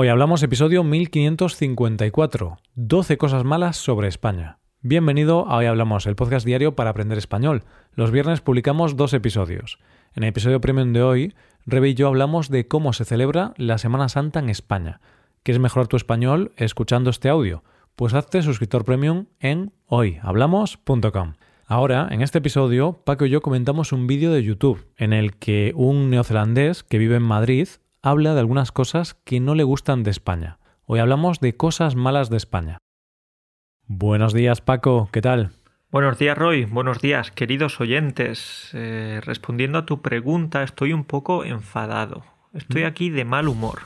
Hoy hablamos episodio 1554, 12 cosas malas sobre España. Bienvenido a Hoy Hablamos, el podcast diario para aprender español. Los viernes publicamos dos episodios. En el episodio premium de hoy, Rebe y yo hablamos de cómo se celebra la Semana Santa en España. ¿Quieres mejorar tu español escuchando este audio? Pues hazte suscriptor premium en hoyhablamos.com. Ahora, en este episodio, Paco y yo comentamos un vídeo de YouTube en el que un neozelandés que vive en Madrid habla de algunas cosas que no le gustan de España. Hoy hablamos de cosas malas de España. Buenos días, Paco, ¿qué tal? Buenos días, Roy. Buenos días, queridos oyentes. Eh, respondiendo a tu pregunta, estoy un poco enfadado. Estoy ¿Mm? aquí de mal humor.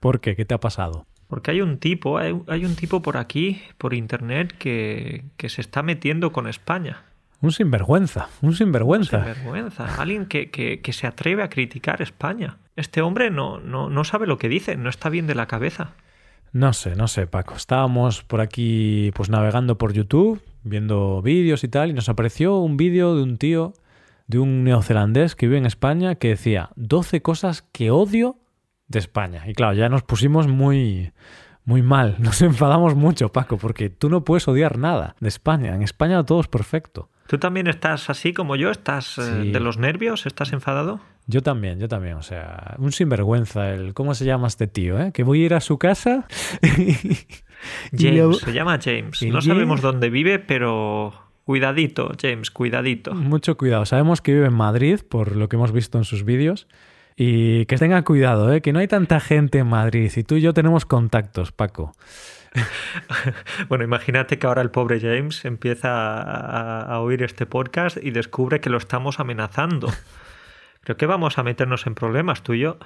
¿Por qué? ¿Qué te ha pasado? Porque hay un tipo, hay, un tipo por aquí, por internet, que, que se está metiendo con España. Un sinvergüenza, un sinvergüenza. Un sinvergüenza, alguien que, que, que, se atreve a criticar España. Este hombre no, no, no sabe lo que dice, no está bien de la cabeza. No sé, no sé, Paco. Estábamos por aquí pues navegando por YouTube, viendo vídeos y tal, y nos apareció un vídeo de un tío, de un neozelandés que vive en España, que decía 12 cosas que odio de España. Y claro, ya nos pusimos muy, muy mal, nos enfadamos mucho, Paco, porque tú no puedes odiar nada de España. En España todo es perfecto. ¿Tú también estás así como yo? ¿Estás eh, de los nervios? ¿Estás enfadado? Yo también, yo también. O sea, un sinvergüenza. El, ¿Cómo se llama este tío? Eh? Que voy a ir a su casa. James, se llama James. No sabemos dónde vive, pero cuidadito, James, cuidadito. Mucho cuidado. Sabemos que vive en Madrid, por lo que hemos visto en sus vídeos. Y que tenga cuidado, ¿eh? que no hay tanta gente en Madrid. Y tú y yo tenemos contactos, Paco. bueno, imagínate que ahora el pobre James empieza a, oír este podcast y descubre que lo estamos amenazando. Creo que vamos a meternos en problemas tú y yo.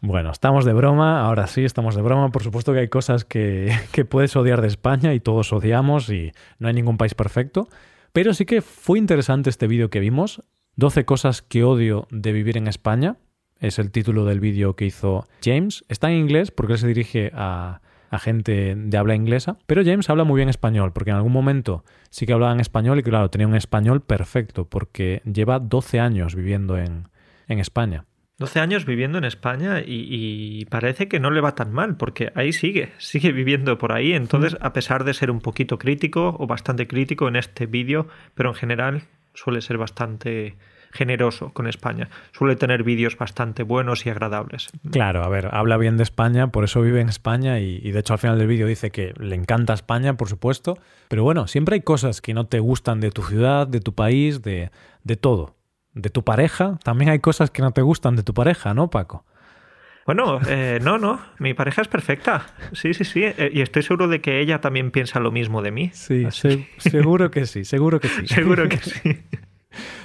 Bueno, estamos de broma, ahora sí, estamos de broma. Por supuesto que hay cosas que, que puedes odiar de España y todos odiamos y no hay ningún país perfecto. Pero sí que fue interesante este vídeo que vimos. 12 cosas que odio de vivir en España. Es el título del vídeo que hizo James. Está en inglés porque él se dirige a, a gente de habla inglesa, pero James habla muy bien español, porque en algún momento sí que hablaba en español y claro, tenía un español perfecto, porque lleva 12 años viviendo en, en España. 12 años viviendo en España y, parece que no le va tan mal, porque ahí sigue, sigue viviendo por ahí. Entonces, a pesar de ser un poquito crítico o bastante crítico en este vídeo, pero en general suele ser bastante generoso con España. Suele tener vídeos bastante buenos y agradables. Claro, a ver, habla bien de España, por eso vive en España y, de hecho al final del vídeo dice que le encanta España, por supuesto. Pero bueno, siempre hay cosas que no te gustan de tu ciudad, de tu país, de, de todo. De tu pareja, también hay cosas que no te gustan de tu pareja, ¿no, Paco? Bueno, eh, no, no, mi pareja es perfecta. Sí, sí, sí. Eh, y estoy seguro de que ella también piensa lo mismo de mí. Sí, seguro que sí, seguro que sí. seguro que sí.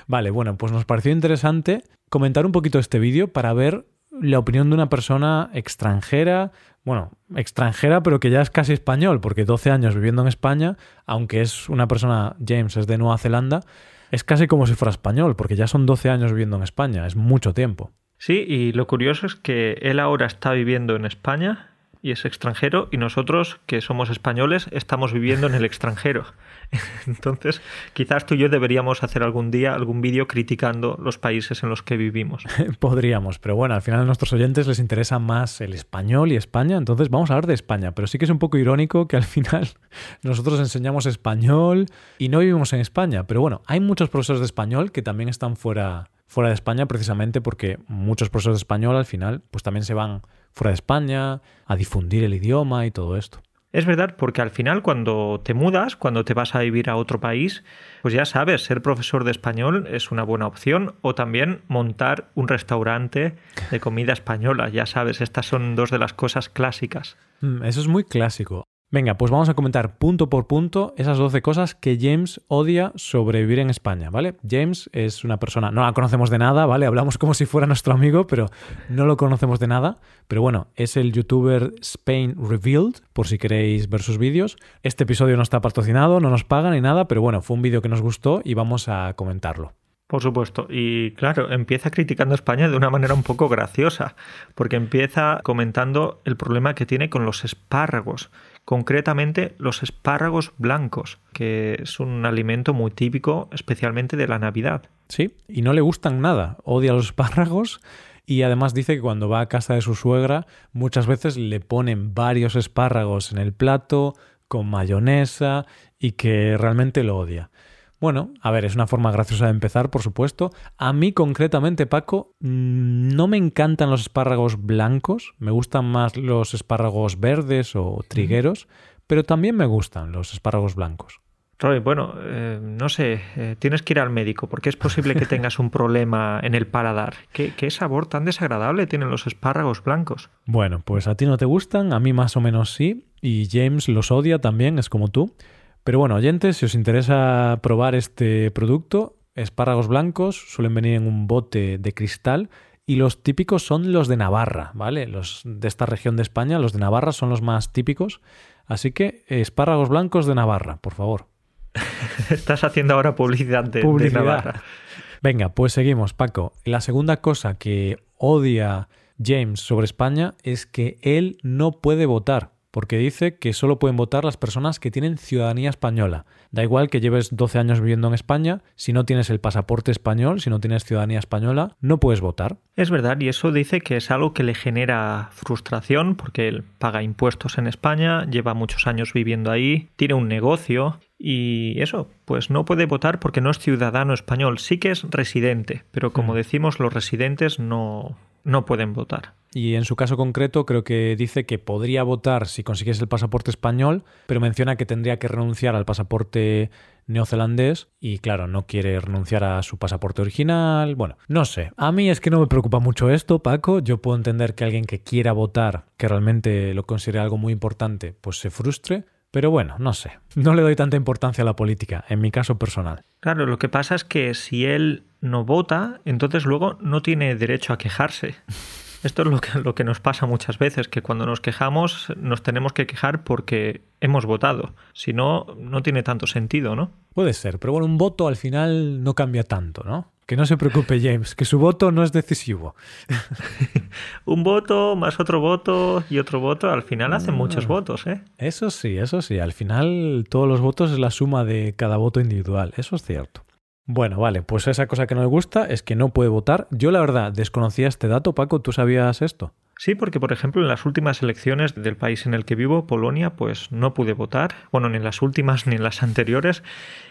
Vale, bueno, pues nos pareció interesante comentar un poquito este vídeo para ver la opinión de una persona extranjera, bueno, extranjera pero que ya es casi español, porque 12 años viviendo en España, aunque es una persona, James es de Nueva Zelanda, es casi como si fuera español, porque ya son 12 años viviendo en España, es mucho tiempo. Sí, y lo curioso es que él ahora está viviendo en España y es extranjero y nosotros, que somos españoles, estamos viviendo en el extranjero. Entonces, quizás tú y yo deberíamos hacer algún día algún vídeo criticando los países en los que vivimos. Podríamos, pero bueno, al final a nuestros oyentes les interesa más el español y España, entonces vamos a hablar de España, pero sí que es un poco irónico que al final nosotros enseñamos español y no vivimos en España, pero bueno, hay muchos profesores de español que también están fuera fuera de España precisamente porque muchos profesores de español al final pues también se van fuera de España a difundir el idioma y todo esto. Es verdad, porque al final cuando te mudas, cuando te vas a vivir a otro país, pues ya sabes, ser profesor de español es una buena opción o también montar un restaurante de comida española, ya sabes, estas son dos de las cosas clásicas. Mm, eso es muy clásico. Venga, pues vamos a comentar punto por punto esas 12 cosas que James odia sobre vivir en España, ¿vale? James es una persona, no la conocemos de nada, ¿vale? Hablamos como si fuera nuestro amigo, pero no lo conocemos de nada. Pero bueno, es el youtuber Spain Revealed, por si queréis ver sus vídeos. Este episodio no está patrocinado, no nos pagan ni nada, pero bueno, fue un vídeo que nos gustó y vamos a comentarlo. Por supuesto. Y claro, empieza criticando España de una manera un poco graciosa, porque empieza comentando el problema que tiene con los espárragos concretamente los espárragos blancos, que es un alimento muy típico, especialmente de la Navidad. Sí, y no le gustan nada, odia los espárragos Y además dice que cuando va a casa de su suegra muchas veces le ponen varios espárragos en el plato con mayonesa y que realmente lo odia. Bueno, a ver, es una forma graciosa de empezar, por supuesto. A mí concretamente, Paco, mm, no me encantan los espárragos blancos, me gustan más los espárragos verdes o trigueros, pero también me gustan los espárragos blancos. Roy, bueno, eh, no sé, eh, tienes que ir al médico porque es posible que tengas un problema en el paladar. ¿Qué, ¿Qué, sabor tan desagradable tienen los espárragos blancos? Bueno, pues a ti no te gustan, a mí más o menos sí, y James los odia también, es como tú. Pero bueno, oyentes, si os interesa probar este producto, espárragos blancos suelen venir en un bote de cristal y los típicos son los de Navarra, ¿vale? Los de esta región de España, los de Navarra son los más típicos. Así que espárragos blancos de Navarra, por favor. Estás haciendo ahora publicidad de, publicidad de Navarra. Venga, pues seguimos, Paco. La segunda cosa que odia James sobre España es que él no puede votar porque dice que solo pueden votar las personas que tienen ciudadanía española. Da igual que lleves 12 años viviendo en España, si no tienes el pasaporte español, si no tienes ciudadanía española, no puedes votar. Es verdad, y eso dice que es algo que le genera frustración, porque él paga impuestos en España, lleva muchos años viviendo ahí, tiene un negocio y eso, pues no puede votar porque no es ciudadano español, sí que es residente, pero como mm. decimos, los residentes no, no pueden votar. Y en su caso concreto creo que dice que podría votar si consiguiese el pasaporte español, pero menciona que tendría que renunciar al pasaporte neozelandés y claro, no quiere renunciar a su pasaporte original. Bueno, no sé. A mí es que no me preocupa mucho esto, Paco. Yo puedo entender que alguien que quiera votar, que realmente lo considere algo muy importante, pues se frustre. Pero bueno, no sé. No le doy tanta importancia a la política, en mi caso personal. Claro, lo que pasa es que si él no vota, entonces luego no tiene derecho a quejarse. Esto es lo que, lo que nos pasa muchas veces, que cuando nos quejamos nos tenemos que quejar porque hemos votado. Si no, no tiene tanto sentido, ¿no? Puede ser, pero bueno, un voto al final no cambia tanto, ¿no? Que no se preocupe James, que su voto no es decisivo. un voto más otro voto y otro voto, al final hacen muchos ah. votos, ¿eh? Eso sí, eso sí, al final todos los votos es la suma de cada voto individual, eso es cierto. Bueno, vale, pues esa cosa que no me gusta es que no puede votar. Yo la verdad desconocía este dato, Paco, ¿tú sabías esto? Sí, porque por ejemplo en las últimas elecciones del país en el que vivo, Polonia, pues no pude votar, bueno, ni en las últimas ni en las anteriores,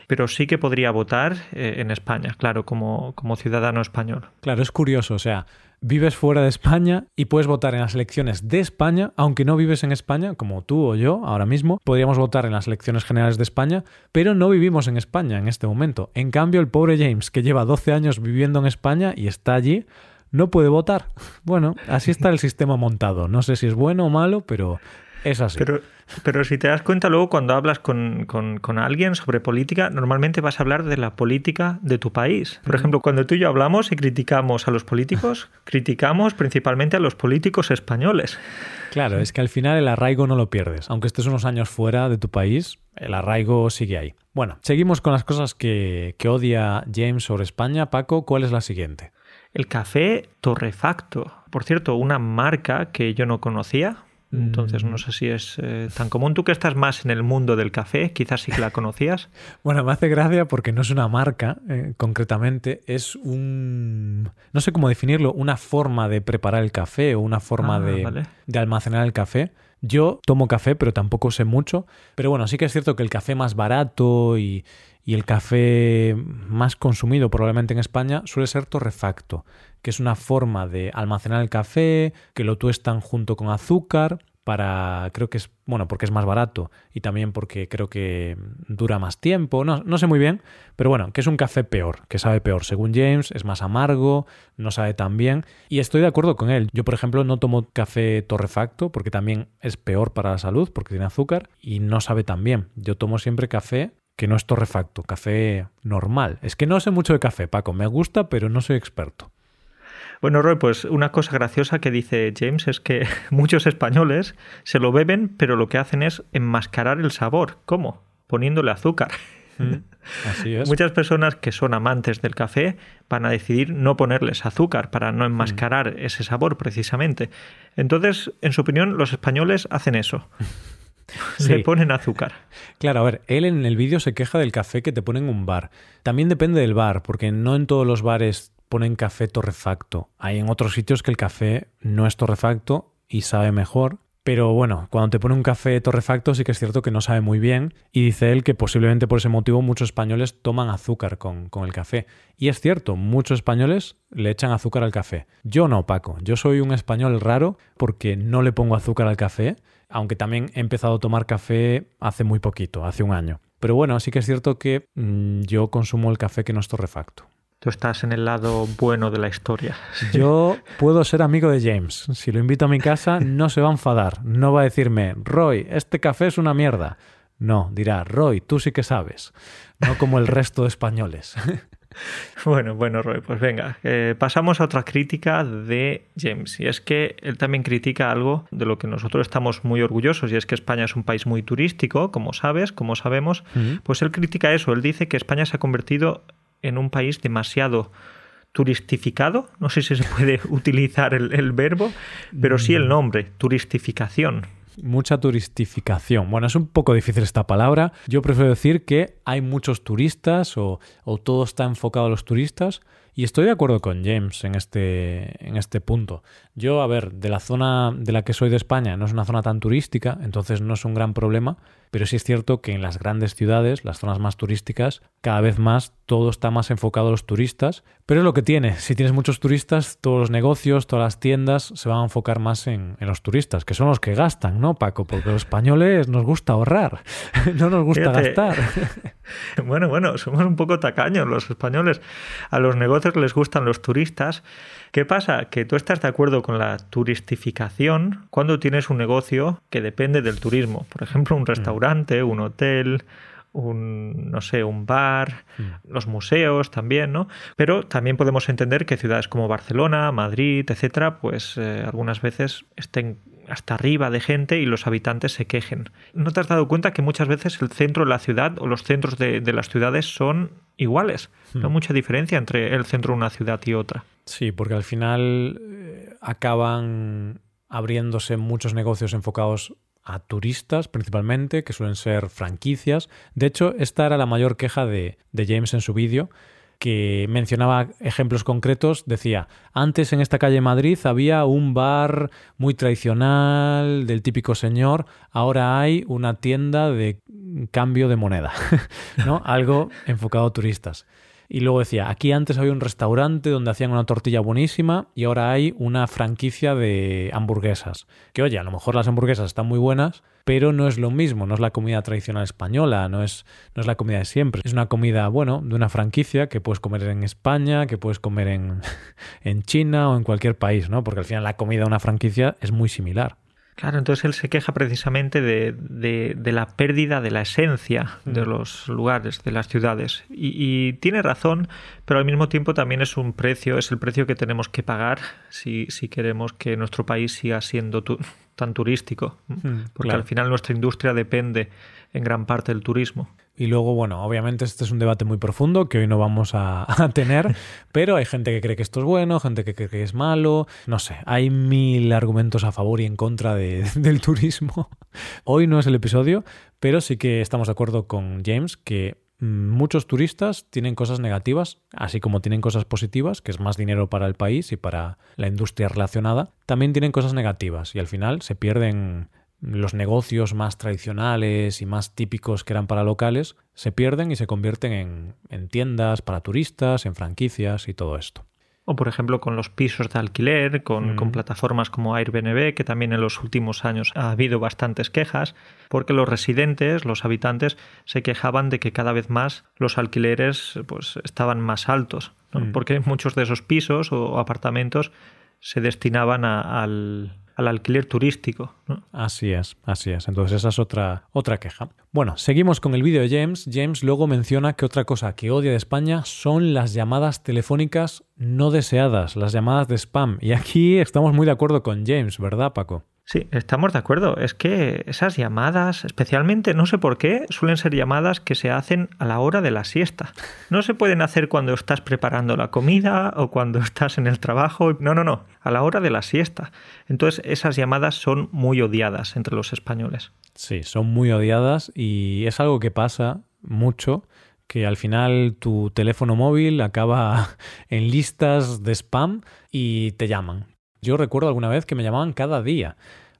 pero sí que podría votar eh, en España, claro, como, como ciudadano español. Claro, es curioso, o sea, vives fuera de España y puedes votar en las elecciones de España, aunque no vives en España, como tú o yo ahora mismo, podríamos votar en las elecciones generales de España, pero no vivimos en España en este momento. En cambio, el pobre James, que lleva 12 años viviendo en España y está allí, no puede votar. Bueno, así está el sistema montado. No sé si es bueno o malo, pero es así. Pero, pero si te das cuenta luego cuando hablas con, con, alguien sobre política, normalmente vas a hablar de la política de tu país. Por ejemplo, cuando tú y yo hablamos y criticamos a los políticos, criticamos principalmente a los políticos españoles. Claro, es que al final el arraigo no lo pierdes. Aunque estés unos años fuera de tu país, el arraigo sigue ahí. Bueno, seguimos con las cosas que, que odia James sobre España. Paco, ¿cuál es la siguiente? El café torrefacto. Por cierto, una marca que yo no conocía, entonces no mm. sé si es eh, tan común. Tú que estás más en el mundo del café, quizás sí que la conocías. bueno, me hace gracia porque no es una marca eh, concretamente, es un... no sé cómo definirlo, una forma de preparar el café o una forma ah, de, de almacenar el café. Yo tomo café, pero tampoco sé mucho. Pero bueno, sí que es cierto que el café más barato y, el café más consumido probablemente en España suele ser torrefacto, que es una forma de almacenar el café, que lo tuestan junto con azúcar para creo que es bueno porque es más barato y también porque creo que dura más tiempo no, no sé muy bien pero bueno que es un café peor que sabe peor según James es más amargo no sabe tan bien y estoy de acuerdo con él yo por ejemplo no tomo café torrefacto porque también es peor para la salud porque tiene azúcar y no sabe tan bien yo tomo siempre café que no es torrefacto, café normal. Es que no sé mucho de café, Paco, me gusta, pero no soy experto. Bueno, Roy, pues una cosa graciosa que dice James es que muchos españoles se lo beben, pero lo que hacen es enmascarar el sabor. ¿Cómo? Poniéndole azúcar. Mm, así es. Muchas personas que son amantes del café van a decidir no ponerles azúcar para no enmascarar mm. ese sabor precisamente. Entonces, en su opinión, los españoles hacen eso. Se ponen azúcar. Claro, a ver, él en el vídeo se queja del café que te ponen en un bar. También depende del bar, porque no en todos los bares ponen café torrefacto. Hay en otros sitios que el café no es torrefacto y sabe mejor, pero bueno, cuando te pone un café torrefacto sí que es cierto que no sabe muy bien y dice él que posiblemente por ese motivo muchos españoles toman azúcar con, con, el café. Y es cierto, muchos españoles le echan azúcar al café. Yo no, Paco. Yo soy un español raro porque no le pongo azúcar al café, aunque también he empezado a tomar café hace muy poquito, hace un año. Pero bueno, sí que es cierto que mmm, yo consumo el café que no es torrefacto. Tú estás en el lado bueno de la historia. Yo puedo ser amigo de James. Si lo invito a mi casa, no se va a enfadar. No va a decirme, Roy, este café es una mierda. No, dirá, Roy, tú sí que sabes. No como el resto de españoles. Bueno, bueno, Roy, pues venga, eh, pasamos a otra crítica de James. Y es que él también critica algo de lo que nosotros estamos muy orgullosos, y es que España es un país muy turístico, como sabes, como sabemos. Uh -huh. Pues él critica eso, él dice que España se ha convertido en un país demasiado turistificado, no sé si se puede utilizar el, el, verbo, pero sí el nombre, turistificación. Mucha turistificación. Bueno, es un poco difícil esta palabra. Yo prefiero decir que hay muchos turistas o, o todo está enfocado a los turistas. Y estoy de acuerdo con James en este, en este punto. Yo, a ver, de la zona de la que soy de España no es una zona tan turística, entonces no es un gran problema, pero sí es cierto que en las grandes ciudades, las zonas más turísticas, cada vez más todo está más enfocado a los turistas, pero es lo que tiene. Si tienes muchos turistas, todos los negocios, todas las tiendas se van a enfocar más en, en los turistas, que son los que gastan, ¿no, Paco? Porque los españoles nos gusta ahorrar, no nos gusta Fíjate. gastar. Bueno, bueno, somos un poco tacaños los españoles. A los negocios les gustan los turistas. ¿Qué pasa? Que tú estás de acuerdo con la turistificación cuando tienes un negocio que depende del turismo. Por ejemplo, un restaurante, un hotel, un, no sé, un bar, mm. los museos también, ¿no? Pero también podemos entender que ciudades como Barcelona, Madrid, etcétera, pues eh, algunas veces estén hasta arriba de gente y los habitantes se quejen. ¿No te has dado cuenta que muchas veces el centro de la ciudad o los centros de, de las ciudades son iguales? No hay mucha diferencia entre el centro de una ciudad y otra. Sí, porque al final eh, acaban abriéndose muchos negocios enfocados a turistas principalmente, que suelen ser franquicias. De hecho, esta era la mayor queja de, de James en su vídeo, que mencionaba ejemplos concretos, decía, antes en esta calle Madrid había un bar muy tradicional del típico señor, ahora hay una tienda de cambio de moneda, ¿no? Algo enfocado a turistas. Y luego decía, aquí antes había un restaurante donde hacían una tortilla buenísima y ahora hay una franquicia de hamburguesas. Que oye, a lo mejor las hamburguesas están muy buenas, pero no es lo mismo, no es la comida tradicional española, no es, no es la comida de siempre. Es una comida, bueno, de una franquicia que puedes comer en España, que puedes comer en, en China o en cualquier país, ¿no? Porque al final la comida de una franquicia es muy similar. Claro, entonces él se queja precisamente de, de, de la pérdida de la esencia de los lugares, de las ciudades. Y, y, tiene razón, pero al mismo tiempo también es un precio, es el precio que tenemos que pagar si, si queremos que nuestro país siga siendo tu, tan turístico. Porque claro. al final nuestra industria depende en gran parte del turismo. Y luego, bueno, obviamente este es un debate muy profundo que hoy no vamos a, tener, pero hay gente que cree que esto es bueno, gente que cree que es malo, no sé, hay mil argumentos a favor y en contra de, del turismo. Hoy no es el episodio, pero sí que estamos de acuerdo con James que muchos turistas tienen cosas negativas, así como tienen cosas positivas, que es más dinero para el país y para la industria relacionada, también tienen cosas negativas y al final se pierden los negocios más tradicionales y más típicos que eran para locales se pierden y se convierten en, en, tiendas para turistas, en franquicias y todo esto. O por ejemplo con los pisos de alquiler, con, mm. con, plataformas como Airbnb, que también en los últimos años ha habido bastantes quejas, porque los residentes, los habitantes, se quejaban de que cada vez más los alquileres pues, estaban más altos, ¿no? mm. porque muchos de esos pisos o apartamentos se destinaban a, al, al alquiler turístico. Así es, así es. Entonces esa es otra, otra queja. Bueno, seguimos con el vídeo de James. James luego menciona que otra cosa que odia de España son las llamadas telefónicas no deseadas, las llamadas de spam. Y aquí estamos muy de acuerdo con James, ¿verdad, Paco? Sí, estamos de acuerdo. Es que esas llamadas, especialmente, no sé por qué, suelen ser llamadas que se hacen a la hora de la siesta. No se pueden hacer cuando estás preparando la comida o cuando estás en el trabajo. No, no, no, a la hora de la siesta. Entonces esas llamadas son muy odiadas entre los españoles. Sí, son muy odiadas y es algo que pasa mucho que al final tu teléfono móvil acaba en listas de spam y te llaman. Yo recuerdo alguna vez que me llamaban cada día.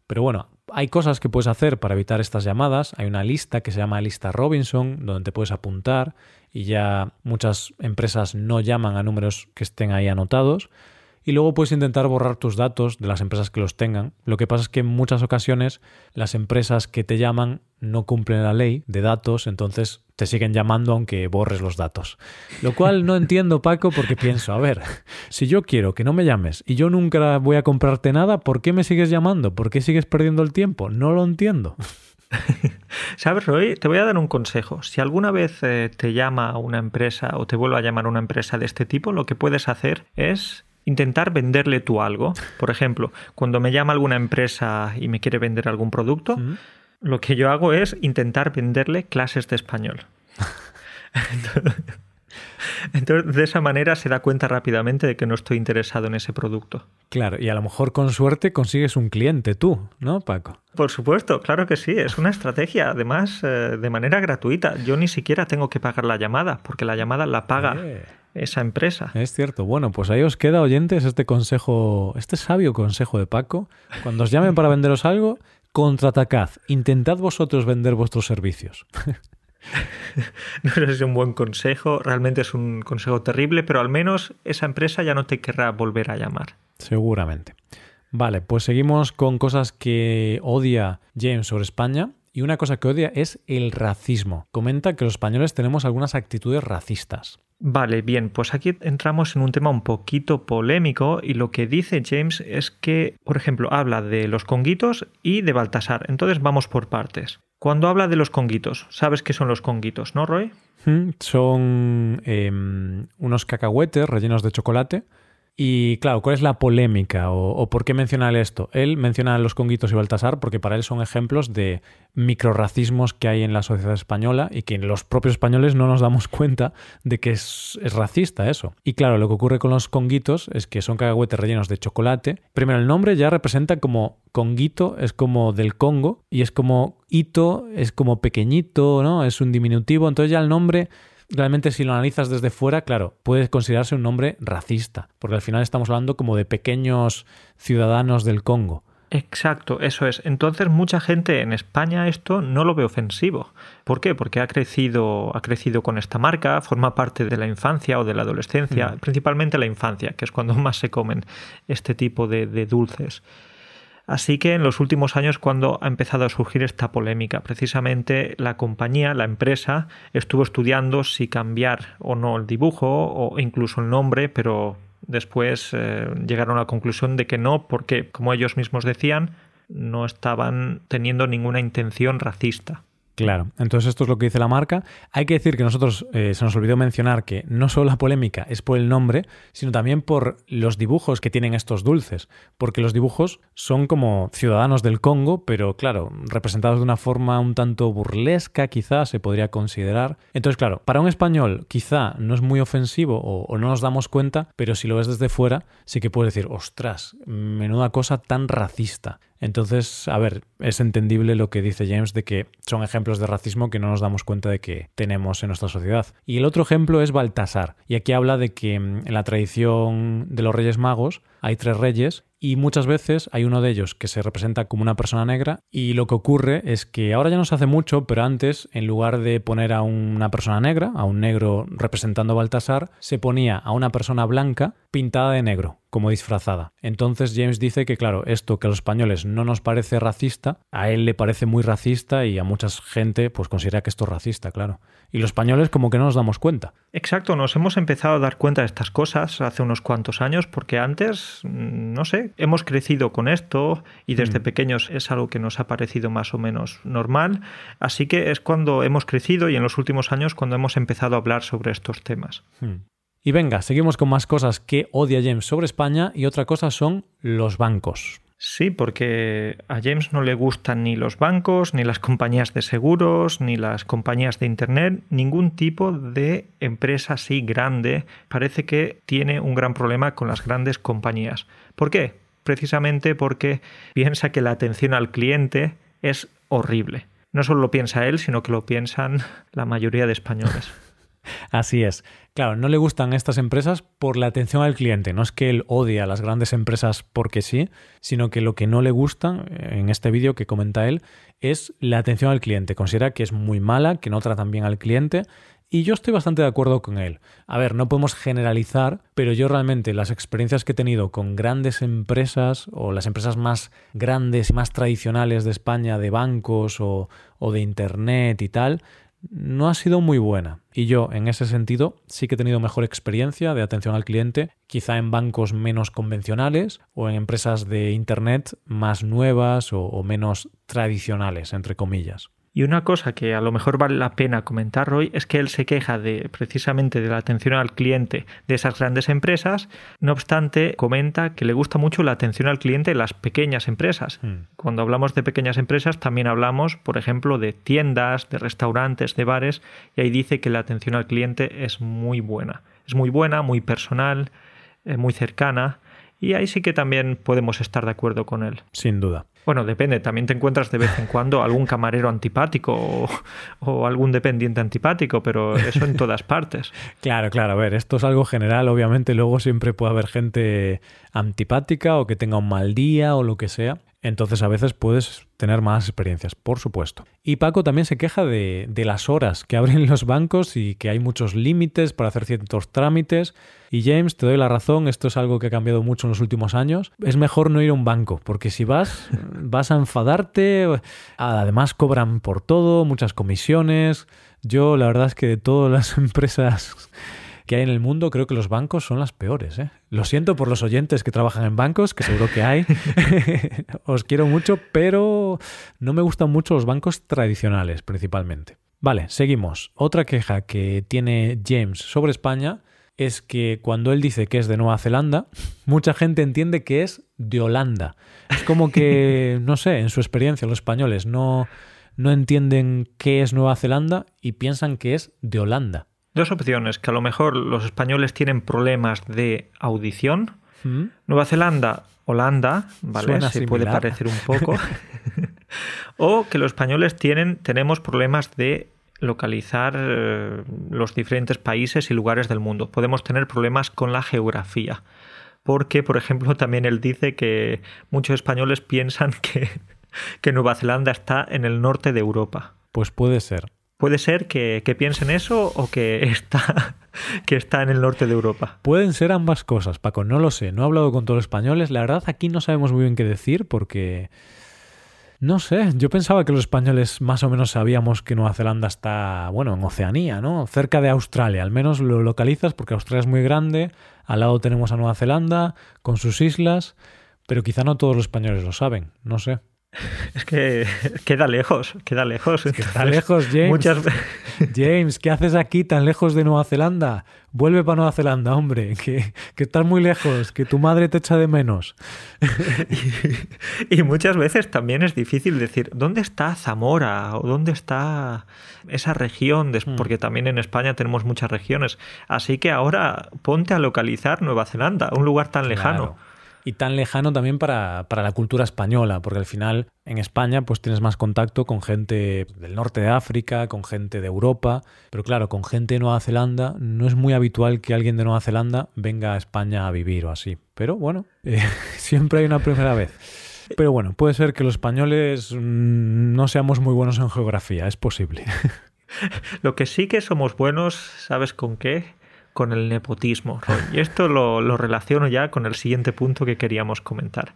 Pero bueno, hay cosas que puedes hacer para evitar estas llamadas. Hay una lista que se llama lista Robinson, donde te puedes apuntar y ya muchas empresas no llaman a números que estén ahí anotados y luego puedes intentar borrar tus datos de las empresas que los tengan. Lo que pasa es que en muchas ocasiones las empresas que te llaman no cumplen la ley de datos, entonces te siguen llamando aunque borres los datos. Lo cual no entiendo, Paco, porque pienso, a ver, si yo quiero que no me llames y yo nunca voy a comprarte nada, ¿por qué me sigues llamando? ¿Por qué sigues perdiendo el tiempo? No lo entiendo. ¿Sabes, Roy? Te voy a dar un consejo. Si alguna vez eh, te llama una empresa o te vuelve a llamar una empresa de este tipo, lo que puedes hacer es intentar venderle tú algo. Por ejemplo, cuando me llama alguna empresa y me quiere vender algún producto, lo que yo hago es intentar venderle clases de español. Entonces, de esa manera se da cuenta rápidamente de que no estoy interesado en ese producto. Claro, y a lo mejor con suerte consigues un cliente tú, ¿no, Paco? Por supuesto, claro que sí, es una estrategia, además eh, de manera gratuita. Yo ni siquiera tengo que pagar la llamada, porque la llamada la paga eh. Esa empresa. Es cierto. Bueno, pues ahí os queda, oyentes, este consejo, este sabio consejo de Paco. Cuando os llamen para venderos algo, contraatacad. Intentad vosotros vender vuestros servicios. no sé si es un buen consejo, realmente es un consejo terrible, pero al menos esa empresa ya no te querrá volver a llamar. Seguramente. Vale, pues seguimos con cosas que odia James sobre España. Y una cosa que odia es el racismo. Comenta que los españoles tenemos algunas actitudes racistas. Vale, bien, pues aquí entramos en un tema un poquito polémico y lo que dice James es que, por ejemplo, habla de los conguitos y de Baltasar. Entonces vamos por partes. Cuando habla de los conguitos, ¿sabes qué son los conguitos, no, Roy? Mm, son em, unos cacahuetes rellenos de chocolate y claro, ¿cuál es la polémica o, por qué menciona esto? Él menciona a los Conguitos y Baltasar porque para él son ejemplos de microracismos que hay en la sociedad española y que los propios españoles no nos damos cuenta de que es, racista eso. Y claro, lo que ocurre con los Conguitos es que son cacahuetes rellenos de chocolate. Primero, el nombre ya representa como Conguito, es como del Congo y es como hito, es como pequeñito, ¿no? Es un diminutivo. Entonces ya el nombre realmente si lo analizas desde fuera, claro, puede considerarse un nombre racista, porque al final estamos hablando como de pequeños ciudadanos del Congo. Exacto, eso es. Entonces mucha gente en España esto no lo ve ofensivo. ¿Por qué? Porque ha crecido, ha crecido con esta marca, forma parte de la infancia o de la adolescencia, mm. principalmente la infancia, que es cuando más se comen este tipo de, de dulces. Así que en los últimos años cuando ha empezado a surgir esta polémica, precisamente la compañía, la empresa, estuvo estudiando si cambiar o no el dibujo o incluso el nombre, pero después eh, llegaron a la conclusión de que no, porque como ellos mismos decían, no estaban teniendo ninguna intención racista. Claro, entonces esto es lo que dice la marca. Hay que decir que nosotros eh, se nos olvidó mencionar que no solo la polémica es por el nombre, sino también por los dibujos que tienen estos dulces, porque los dibujos son como ciudadanos del Congo, pero claro, representados de una forma un tanto burlesca quizás se podría considerar. Entonces claro, para un español quizá no es muy ofensivo o, o no nos damos cuenta, pero si lo ves desde fuera sí que puedes decir, ostras, menuda cosa tan racista. Entonces, a ver, es entendible lo que dice James de que son ejemplos de racismo que no nos damos cuenta de que tenemos en nuestra sociedad. Y el otro ejemplo es Baltasar. Y aquí habla de que mm, en la tradición de los Reyes Magos hay tres reyes y muchas veces hay uno de ellos que se representa como una persona negra y lo que ocurre es que ahora ya no se hace mucho, pero antes en lugar de poner a una persona negra, a un negro representando a Baltasar, se ponía a una persona blanca pintada de negro, como disfrazada. Entonces James dice que claro, esto que a los españoles no nos parece racista, a él le parece muy racista y a mucha gente pues considera que esto es racista, claro. Y los españoles como que no nos damos cuenta. Exacto, nos hemos empezado a dar cuenta de estas cosas hace unos cuantos años porque antes, no sé, hemos crecido con esto y desde mm. pequeños es algo que nos ha parecido más o menos normal, así que es cuando hemos crecido y en los últimos años cuando hemos empezado a hablar sobre estos temas. Hmm. Y venga, seguimos con más cosas que odia James sobre España y otra cosa son los bancos. Sí, porque a James no le gustan ni los bancos, ni las compañías de seguros, ni las compañías de Internet, ningún tipo de empresa así grande. Parece que tiene un gran problema con las grandes compañías. ¿Por qué? Precisamente porque piensa que la atención al cliente es horrible. No solo lo piensa él, sino que lo piensan la mayoría de españoles. Así es. Claro, no le gustan estas empresas por la atención al cliente. No es que él odie a las grandes empresas porque sí, sino que lo que no le gusta, en este vídeo que comenta él, es la atención al cliente. Considera que es muy mala, que no tratan bien al cliente y yo estoy bastante de acuerdo con él. A ver, no podemos generalizar, pero yo realmente las experiencias que he tenido con grandes empresas o las empresas más grandes y más tradicionales de España, de bancos o de Internet y tal, no ha sido muy buena. Y yo, en ese sentido, sí que he tenido mejor experiencia de atención al cliente, quizá en bancos menos convencionales o en empresas de Internet más nuevas o, menos tradicionales, entre comillas. Y una cosa que a lo mejor vale la pena comentar hoy es que él se queja de precisamente de la atención al cliente de esas grandes empresas, no obstante comenta que le gusta mucho la atención al cliente de las pequeñas empresas. Hmm. Cuando hablamos de pequeñas empresas también hablamos, por ejemplo, de tiendas, de restaurantes, de bares, y ahí dice que la atención al cliente es muy buena. Es muy buena, muy personal, eh, muy cercana, y ahí sí que también podemos estar de acuerdo con él. Sin duda. Bueno, depende. También te encuentras de vez en cuando algún camarero antipático o, algún dependiente antipático, pero eso en todas partes. Claro, claro. A ver, esto es algo general. Obviamente luego siempre puede haber gente antipática o que tenga un mal día o lo que sea. Entonces a veces puedes tener más experiencias, por supuesto. Y Paco también se queja de, las horas que abren los bancos y que hay muchos límites para hacer ciertos trámites. Y James, te doy la razón, esto es algo que ha cambiado mucho en los últimos años. Es mejor no ir a un banco, porque si vas, vas a enfadarte. Además cobran por todo, muchas comisiones. Yo la verdad es que de todas las empresas que hay en el mundo, creo que los bancos son las peores. ¿eh? Lo siento por los oyentes que trabajan en bancos, que seguro que hay. Os quiero mucho, pero no me gustan mucho los bancos tradicionales, principalmente. Vale, seguimos. Otra queja que tiene James sobre España es que cuando él dice que es de Nueva Zelanda, mucha gente entiende que es de Holanda. Es como que, no sé, en su experiencia los españoles no, no entienden qué es Nueva Zelanda y piensan que es de Holanda. Dos opciones, que a lo mejor los españoles tienen problemas de audición. ¿Mm? Nueva Zelanda, Holanda, ¿vale? Se puede parecer un poco. o que los españoles tienen, tenemos problemas de localizar eh, los diferentes países y lugares del mundo. Podemos tener problemas con la geografía. Porque, por ejemplo, también él dice que muchos españoles piensan que, que Nueva Zelanda está en el norte de Europa. Pues puede ser. Puede ser que, piensen eso o que está, que está en el norte de Europa. Pueden ser ambas cosas, Paco. No lo sé. No he hablado con todos los españoles. La verdad, aquí no sabemos muy bien qué decir porque. No sé, yo pensaba que los españoles más o menos sabíamos que Nueva Zelanda está, bueno, en Oceanía, ¿no? Cerca de Australia, al menos lo localizas porque Australia es muy grande, al lado tenemos a Nueva Zelanda con sus islas, pero quizá no todos los españoles lo saben, no sé. Es que queda lejos, queda lejos. está lejos, James. James, ¿qué haces aquí tan lejos de Nueva Zelanda? Vuelve para Nueva Zelanda, hombre, que, que estás muy lejos, que tu madre te echa de menos. y, muchas veces también es difícil decir, ¿dónde está Zamora? ¿O dónde está esa región? Hmm. Porque también en España tenemos muchas regiones. Así que ahora ponte a localizar Nueva Zelanda, un lugar tan lejano y tan lejano también para, la cultura española, porque al final en España pues tienes más contacto con gente del norte de África, con gente de Europa, pero claro, con gente de Nueva Zelanda no es muy habitual que alguien de Nueva Zelanda venga a España a vivir o así. Pero bueno, eh, siempre hay una primera vez. Pero bueno, puede ser que los españoles mm, no seamos muy buenos en geografía, es posible. Lo que sí que somos buenos, ¿sabes con qué? Con el nepotismo. Y esto lo, relaciono ya con el siguiente punto que queríamos comentar.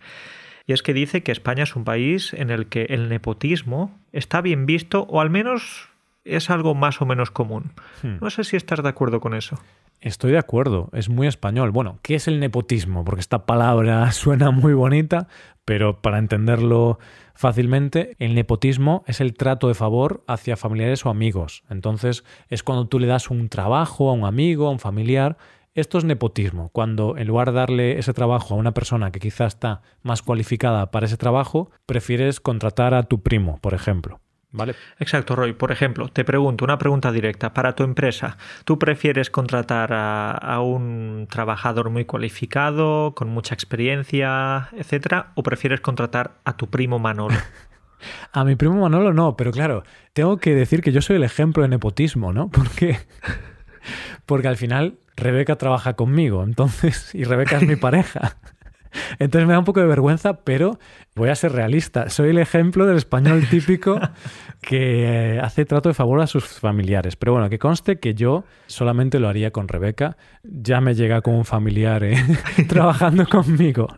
Y es que dice que España es un país en el que el nepotismo está bien visto o al menos es algo más o menos común. Hmm. No sé si estás de acuerdo con eso. Estoy de acuerdo, es muy español. Bueno, ¿qué es el nepotismo? Porque esta palabra suena muy bonita, pero para entenderlo fácilmente, el nepotismo es el trato de favor hacia familiares o amigos. Entonces, es cuando tú le das un trabajo a un amigo, a un familiar. Esto es nepotismo, cuando en lugar de darle ese trabajo a una persona que quizás está más cualificada para ese trabajo, prefieres contratar a tu primo, por ejemplo. ¿Vale? Exacto, Roy. Por ejemplo, te pregunto una pregunta directa. Para tu empresa, ¿tú prefieres contratar a, un trabajador muy cualificado, con mucha experiencia, etcétera, o prefieres contratar a tu primo Manolo? a mi primo Manolo no, pero claro, tengo que decir que yo soy el ejemplo de nepotismo, ¿no? Porque Porque al final Rebeca trabaja conmigo, entonces, y Rebeca es mi pareja. Entonces me da un poco de vergüenza, pero voy a ser realista. Soy el ejemplo del español típico que hace trato de favor a sus familiares. Pero bueno, que conste que yo solamente lo haría con Rebeca. Ya me llega como un familiar ¿eh? trabajando conmigo.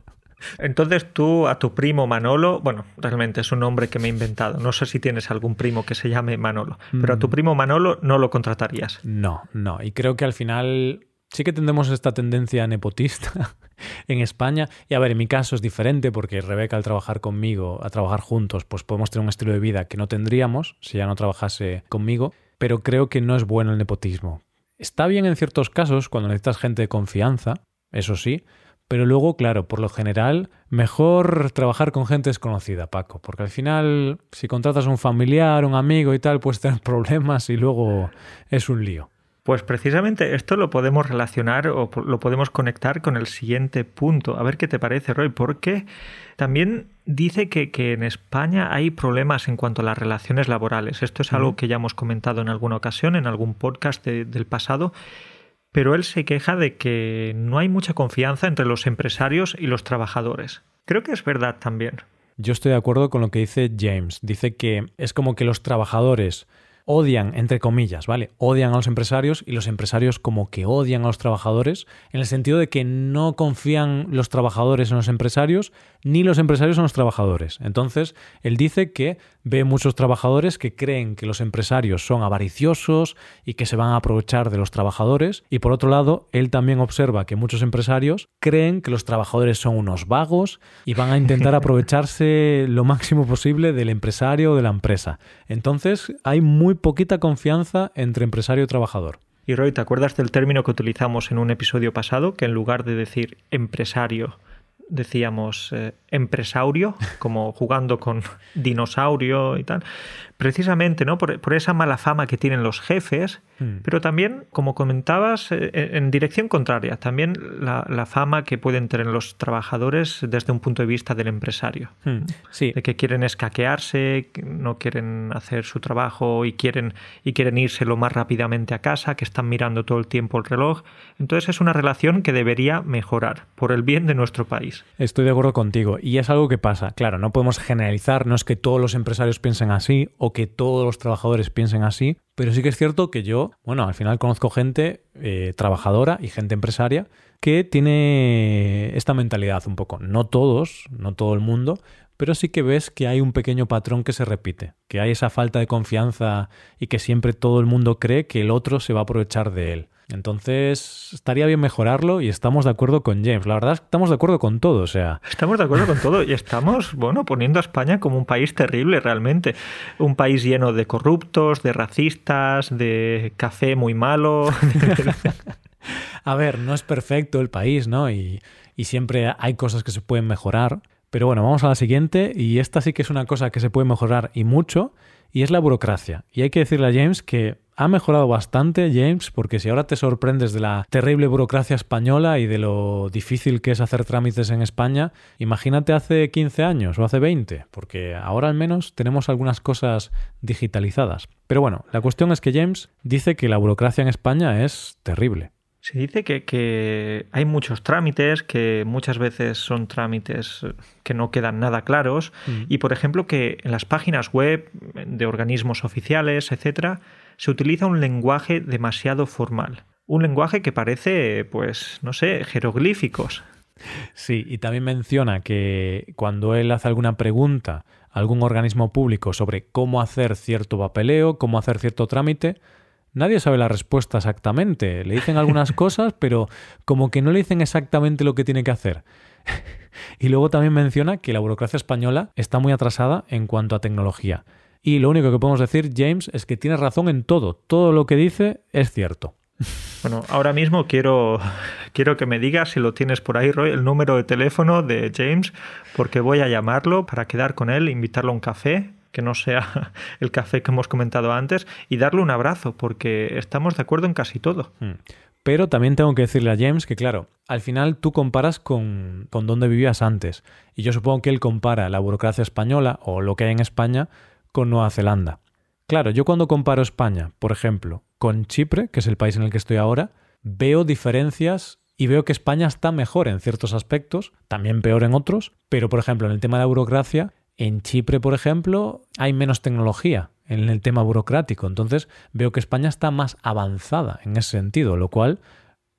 Entonces tú a tu primo Manolo, bueno, realmente es un nombre que me he inventado, no sé si tienes algún primo que se llame Manolo, pero a tu mm. primo Manolo no lo contratarías. No, no, y creo que al final sí que tendemos esta tendencia nepotista en España. Y a ver, en mi caso es diferente porque Rebeca al trabajar conmigo, a trabajar juntos, pues podemos tener un estilo de vida que no tendríamos si ya no trabajase conmigo. Pero creo que no es bueno el nepotismo. Está bien en ciertos casos cuando necesitas gente de confianza, eso sí, pero luego, claro, por lo general, mejor trabajar con gente desconocida, Paco, porque al final, si contratas a un familiar, un amigo y tal, puedes tener problemas y luego es un lío. Pues precisamente esto lo podemos relacionar o lo podemos conectar con el siguiente punto. A ver qué te parece, Roy, porque también dice que, en España hay problemas en cuanto a las relaciones laborales. Esto es algo que ya hemos comentado en alguna ocasión, en algún podcast del pasado, pero él se queja de que no hay mucha confianza entre los empresarios y los trabajadores. Creo que es verdad también. Yo estoy de acuerdo con lo que dice James. Dice que es como que los trabajadores odian, entre comillas, ¿vale? Odian a los empresarios y los empresarios como que odian a los trabajadores, en el sentido de que no confían los trabajadores en los empresarios, ni los empresarios en los trabajadores. Entonces, él dice que ve muchos trabajadores que creen que los empresarios son avariciosos y que se van a aprovechar de los trabajadores, y por otro lado, él también observa que muchos empresarios creen que los trabajadores son unos vagos y van a intentar aprovecharse lo máximo posible del empresario o de la empresa. Entonces, hay muy poquita confianza entre empresario y trabajador. Y Roy, ¿te acuerdas del término que utilizamos en un episodio pasado? Que en lugar de decir empresario, decíamos eh, empresaurio, como jugando con dinosaurio y tal precisamente ¿no? por, esa mala fama que tienen los jefes, hmm. pero también, como comentabas, eh, en dirección contraria, también la, fama que pueden tener los trabajadores desde un punto de vista del empresario. Hmm. Sí. De que quieren escaquearse, no quieren hacer su trabajo y quieren, y quieren irse lo más rápidamente a casa, que están mirando todo el tiempo el reloj. Entonces es una relación que debería mejorar por el bien de nuestro país. Estoy de acuerdo contigo y es algo que pasa. Claro, no podemos generalizar, no es que todos los empresarios piensen así que todos los trabajadores piensen así, pero sí que es cierto que yo, bueno, al final conozco gente eh, trabajadora y gente empresaria que tiene esta mentalidad un poco. No todos, no todo el mundo, pero sí que ves que hay un pequeño patrón que se repite, que hay esa falta de confianza y que siempre todo el mundo cree que el otro se va a aprovechar de él. Entonces, estaría bien mejorarlo y estamos de acuerdo con James. La verdad es que estamos de acuerdo con todo, o sea. Estamos de acuerdo con todo y estamos, bueno, poniendo a España como un país terrible realmente. Un país lleno de corruptos, de racistas, de café muy malo. a ver, no es perfecto el país, ¿no? Y, y siempre hay cosas que se pueden mejorar. Pero bueno, vamos a la siguiente y esta sí que es una cosa que se puede mejorar y mucho y es la burocracia. Y hay que decirle a James que ha mejorado bastante, James, porque si ahora te sorprendes de la terrible burocracia española y de lo difícil que es hacer trámites en España, imagínate hace 15 años o hace 20, porque ahora al menos tenemos algunas cosas digitalizadas. Pero bueno, la cuestión es que James dice que la burocracia en España es terrible. Se dice que, hay muchos trámites, que muchas veces son trámites que no quedan nada claros, mm. y por ejemplo que en las páginas web de organismos oficiales, etcétera, se utiliza un lenguaje demasiado formal. Un lenguaje que parece, pues, no sé, jeroglíficos. Sí, y también menciona que cuando él hace alguna pregunta a algún organismo público sobre cómo hacer cierto papeleo, cómo hacer cierto trámite, nadie sabe la respuesta exactamente. Le dicen algunas cosas, pero como que no le dicen exactamente lo que tiene que hacer. y luego también menciona que la burocracia española está muy atrasada en cuanto a tecnología. Y lo único que podemos decir, James, es que tiene razón en todo. Todo lo que dice es cierto. Bueno, ahora mismo quiero, quiero que me digas, si lo tienes por ahí, Roy, el número de teléfono de James, porque voy a llamarlo para quedar con él, invitarlo a un café que no sea el café que hemos comentado antes, y darle un abrazo, porque estamos de acuerdo en casi todo. Hmm. Pero también tengo que decirle a James que, claro, al final tú comparas con, con dónde vivías antes. Y yo supongo que él compara la burocracia española o lo que hay en España con Nueva Zelanda. Claro, yo cuando comparo España, por ejemplo, con Chipre, que es el país en el que estoy ahora, veo diferencias y veo que España está mejor en ciertos aspectos, también peor en otros, pero por ejemplo en el tema de la burocracia, en Chipre, por ejemplo, hay menos tecnología en el tema burocrático, entonces veo que España está más avanzada en ese sentido, lo cual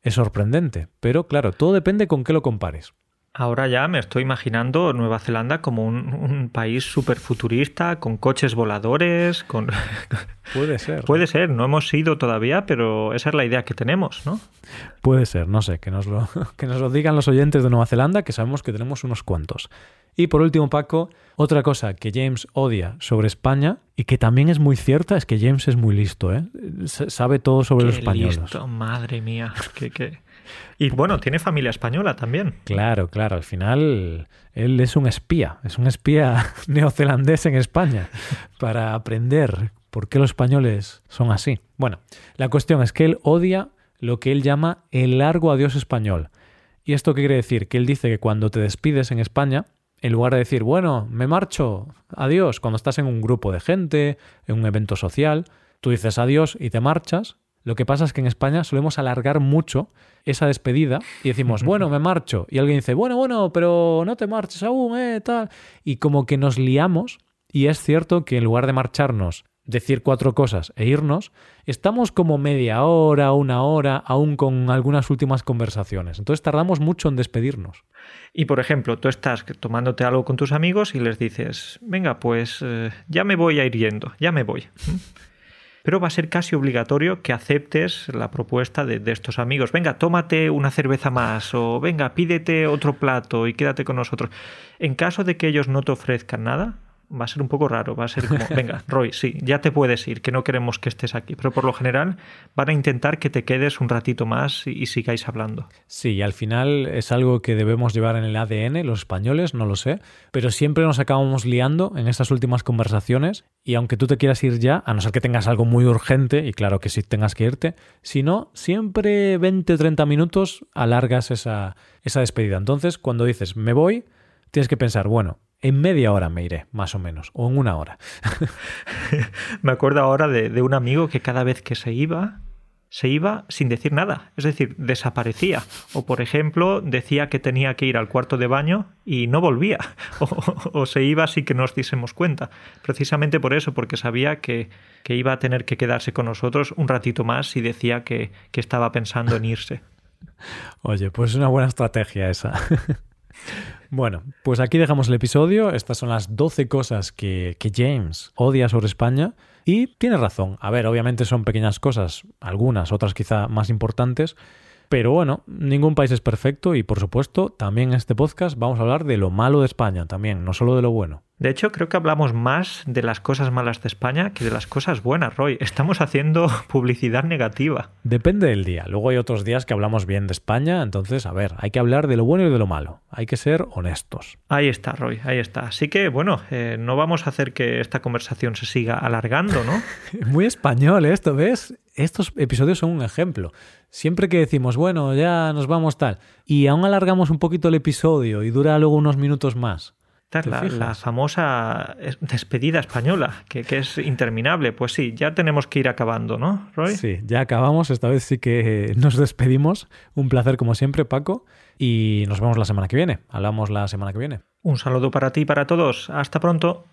es sorprendente, pero claro, todo depende con qué lo compares. Ahora ya me estoy imaginando Nueva Zelanda como un, país súper futurista, con coches voladores, con... Puede ser. Puede ser, no hemos ido todavía, pero esa es la idea que tenemos, ¿no? Puede ser, no sé, que nos lo, que nos lo digan los oyentes de Nueva Zelanda, que sabemos que tenemos unos cuantos. Y por último, Paco, otra cosa que James odia sobre España y que también es muy cierta es que James es muy listo, ¿eh? sabe todo sobre los españoles. Listo, madre mía, qué, qué, y bueno, tiene familia española también. Claro, claro. Al final él es un espía, es un espía neozelandés en España para aprender por qué los españoles son así. Bueno, la cuestión es que él odia lo que él llama el largo adiós español. ¿Y esto qué quiere decir? Que él dice que cuando te despides en España, en lugar de decir, bueno, me marcho, adiós, cuando estás en un grupo de gente, en un evento social, tú dices adiós y te marchas, lo que pasa es que en España solemos alargar mucho esa despedida y decimos, bueno, me marcho. Y alguien dice, bueno, bueno, pero no te marches aún, eh, tal. Y como que nos liamos y es cierto que en lugar de marcharnos, decir cuatro cosas e irnos, estamos como media hora, una hora, aún con algunas últimas conversaciones. Entonces tardamos mucho en despedirnos. Y por ejemplo, tú estás tomándote algo con tus amigos y les dices, venga, pues eh, ya me voy a ir yendo, ya me voy pero va a ser casi obligatorio que aceptes la propuesta de, estos amigos. Venga, tómate una cerveza más o venga, pídete otro plato y quédate con nosotros. En caso de que ellos no te ofrezcan nada, va a ser un poco raro, va a ser como, venga, Roy, sí, ya te puedes ir, que no queremos que estés aquí, pero por lo general van a intentar que te quedes un ratito más y, sigáis hablando. Sí, y al final es algo que debemos llevar en el ADN, los españoles, no lo sé, pero siempre nos acabamos liando en estas últimas conversaciones y aunque tú te quieras ir ya, a no ser que tengas algo muy urgente, y claro que sí tengas que irte, si no, siempre 20 o 30 minutos alargas esa, esa despedida. Entonces, cuando dices me voy, tienes que pensar, bueno, en media hora me iré, más o menos, o en una hora. me acuerdo ahora de, un amigo que cada vez que se iba, se iba sin decir nada, es decir, desaparecía. O, por ejemplo, decía que tenía que ir al cuarto de baño y no volvía. O, se iba sin que nos diésemos cuenta. Precisamente por eso, porque sabía que, que, iba a tener que quedarse con nosotros un ratito más y decía que, que estaba pensando en irse. Oye, pues es una buena estrategia esa. Bueno, pues aquí dejamos el episodio. Estas son las 12 cosas que, que James odia sobre España. Y tiene razón. A ver, obviamente son pequeñas cosas, algunas, otras quizá más importantes, pero bueno, ningún país es perfecto y por supuesto también en este podcast vamos a hablar de lo malo de España también, no solo de lo bueno. De hecho, creo que hablamos más de las cosas malas de España que de las cosas buenas, Roy. Estamos haciendo publicidad negativa. Depende del día. Luego hay otros días que hablamos bien de España, entonces, a ver, hay que hablar de lo bueno y de lo malo. Hay que ser honestos. Ahí está, Roy, ahí está. Así que, bueno, eh, no vamos a hacer que esta conversación se siga alargando, ¿no? Muy español esto, ¿ves? Estos episodios son un ejemplo. Siempre que decimos, bueno, ya nos vamos tal, y aún alargamos un poquito el episodio y dura luego unos minutos más la, la, famosa despedida española, que, que, es interminable. Pues sí, ya tenemos que ir acabando, ¿no, Roy? Sí, ya acabamos. Esta vez sí que nos despedimos. Un placer como siempre, Paco. Y nos vemos la semana que viene. Hablamos la semana que viene. Un saludo para ti y para todos. Hasta pronto.